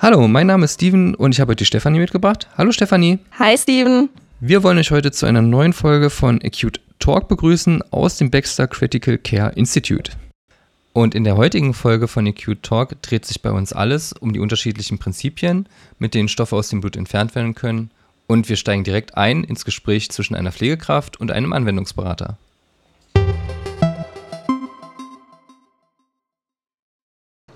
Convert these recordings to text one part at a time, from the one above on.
Hallo, mein Name ist Steven und ich habe heute die Stefanie mitgebracht. Hallo Stefanie. Hi Steven. Wir wollen euch heute zu einer neuen Folge von Acute Talk begrüßen aus dem Baxter Critical Care Institute. Und in der heutigen Folge von Acute Talk dreht sich bei uns alles um die unterschiedlichen Prinzipien, mit denen Stoffe aus dem Blut entfernt werden können. Und wir steigen direkt ein ins Gespräch zwischen einer Pflegekraft und einem Anwendungsberater.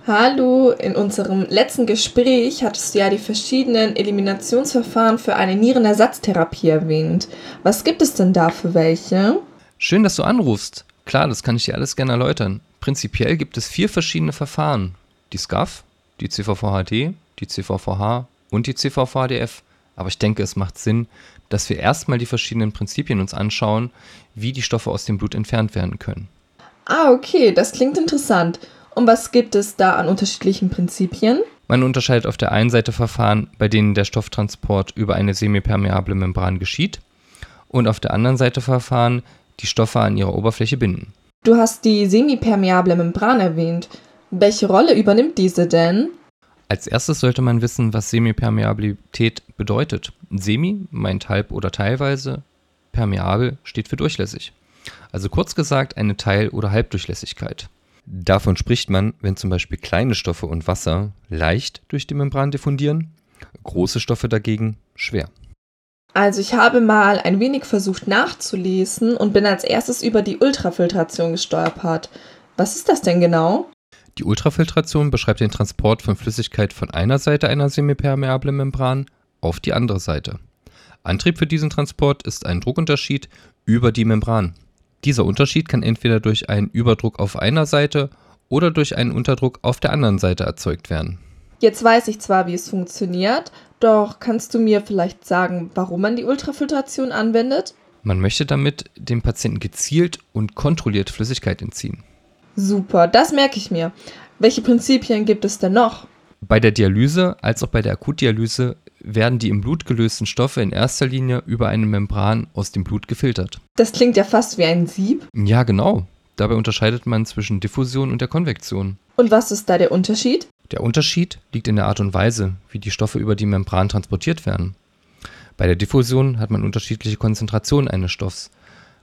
Hallo, in unserem letzten Gespräch hattest du ja die verschiedenen Eliminationsverfahren für eine Nierenersatztherapie erwähnt. Was gibt es denn da für welche? Schön, dass du anrufst. Klar, das kann ich dir alles gerne erläutern. Prinzipiell gibt es vier verschiedene Verfahren. Die SCAF, die CVVHD, die CVVH und die CVVHDF. Aber ich denke, es macht Sinn, dass wir erstmal die verschiedenen Prinzipien uns anschauen, wie die Stoffe aus dem Blut entfernt werden können. Ah, okay, das klingt interessant. Und was gibt es da an unterschiedlichen Prinzipien? Man unterscheidet auf der einen Seite Verfahren, bei denen der Stofftransport über eine semipermeable Membran geschieht, und auf der anderen Seite Verfahren, die Stoffe an ihrer Oberfläche binden. Du hast die semipermeable Membran erwähnt. Welche Rolle übernimmt diese denn? Als erstes sollte man wissen, was Semipermeabilität bedeutet. Semi meint halb oder teilweise, permeabel steht für durchlässig. Also kurz gesagt eine Teil- oder Halbdurchlässigkeit. Davon spricht man, wenn zum Beispiel kleine Stoffe und Wasser leicht durch die Membran diffundieren, große Stoffe dagegen schwer. Also ich habe mal ein wenig versucht nachzulesen und bin als erstes über die Ultrafiltration gestolpert. Was ist das denn genau? Die Ultrafiltration beschreibt den Transport von Flüssigkeit von einer Seite einer semipermeablen Membran auf die andere Seite. Antrieb für diesen Transport ist ein Druckunterschied über die Membran. Dieser Unterschied kann entweder durch einen Überdruck auf einer Seite oder durch einen Unterdruck auf der anderen Seite erzeugt werden. Jetzt weiß ich zwar, wie es funktioniert, doch kannst du mir vielleicht sagen, warum man die Ultrafiltration anwendet? Man möchte damit dem Patienten gezielt und kontrolliert Flüssigkeit entziehen. Super, das merke ich mir. Welche Prinzipien gibt es denn noch? Bei der Dialyse als auch bei der Akutdialyse werden die im Blut gelösten Stoffe in erster Linie über eine Membran aus dem Blut gefiltert. Das klingt ja fast wie ein Sieb. Ja, genau. Dabei unterscheidet man zwischen Diffusion und der Konvektion. Und was ist da der Unterschied? Der Unterschied liegt in der Art und Weise, wie die Stoffe über die Membran transportiert werden. Bei der Diffusion hat man unterschiedliche Konzentrationen eines Stoffs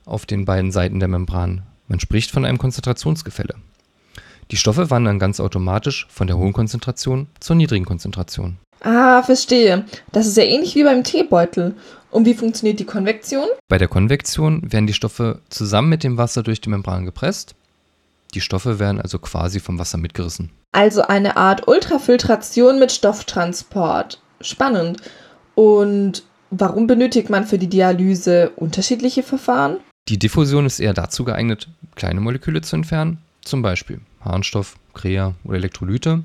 auf den beiden Seiten der Membran. Man spricht von einem Konzentrationsgefälle. Die Stoffe wandern ganz automatisch von der hohen Konzentration zur niedrigen Konzentration. Ah, verstehe. Das ist ja ähnlich wie beim Teebeutel. Und wie funktioniert die Konvektion? Bei der Konvektion werden die Stoffe zusammen mit dem Wasser durch die Membran gepresst. Die Stoffe werden also quasi vom Wasser mitgerissen. Also eine Art Ultrafiltration mit Stofftransport. Spannend. Und warum benötigt man für die Dialyse unterschiedliche Verfahren? Die Diffusion ist eher dazu geeignet, kleine Moleküle zu entfernen, zum Beispiel Harnstoff, Krea oder Elektrolyte.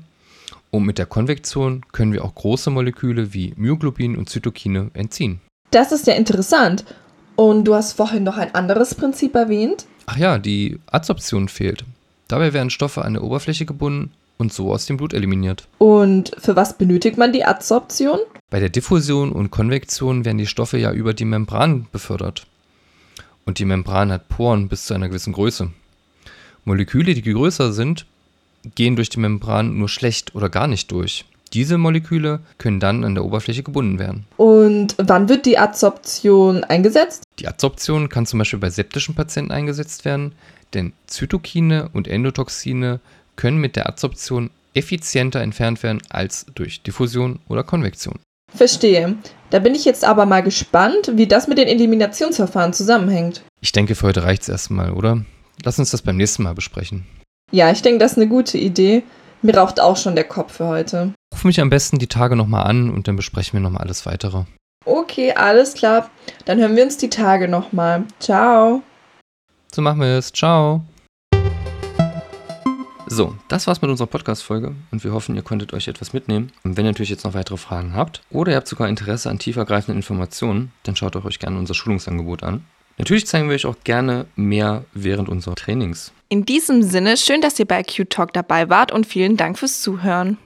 Und mit der Konvektion können wir auch große Moleküle wie Myoglobin und Zytokine entziehen. Das ist ja interessant. Und du hast vorhin noch ein anderes Prinzip erwähnt? Ach ja, die Adsorption fehlt. Dabei werden Stoffe an der Oberfläche gebunden und so aus dem Blut eliminiert. Und für was benötigt man die Adsorption? Bei der Diffusion und Konvektion werden die Stoffe ja über die Membran befördert. Und die Membran hat Poren bis zu einer gewissen Größe. Moleküle, die größer sind, gehen durch die Membran nur schlecht oder gar nicht durch. Diese Moleküle können dann an der Oberfläche gebunden werden. Und wann wird die Adsorption eingesetzt? Die Adsorption kann zum Beispiel bei septischen Patienten eingesetzt werden, denn Zytokine und Endotoxine können mit der Adsorption effizienter entfernt werden als durch Diffusion oder Konvektion. Verstehe. Da bin ich jetzt aber mal gespannt, wie das mit den Eliminationsverfahren zusammenhängt. Ich denke, für heute reicht es erstmal, oder? Lass uns das beim nächsten Mal besprechen. Ja, ich denke, das ist eine gute Idee. Mir raucht auch schon der Kopf für heute. Ruf mich am besten die Tage nochmal an und dann besprechen wir nochmal alles weitere. Okay, alles klar. Dann hören wir uns die Tage nochmal. Ciao. So machen wir es. Ciao. So, das war's mit unserer Podcast-Folge und wir hoffen, ihr konntet euch etwas mitnehmen. Und wenn ihr natürlich jetzt noch weitere Fragen habt oder ihr habt sogar Interesse an tiefergreifenden Informationen, dann schaut euch gerne unser Schulungsangebot an. Natürlich zeigen wir euch auch gerne mehr während unserer Trainings. In diesem Sinne, schön, dass ihr bei Q Talk dabei wart und vielen Dank fürs Zuhören.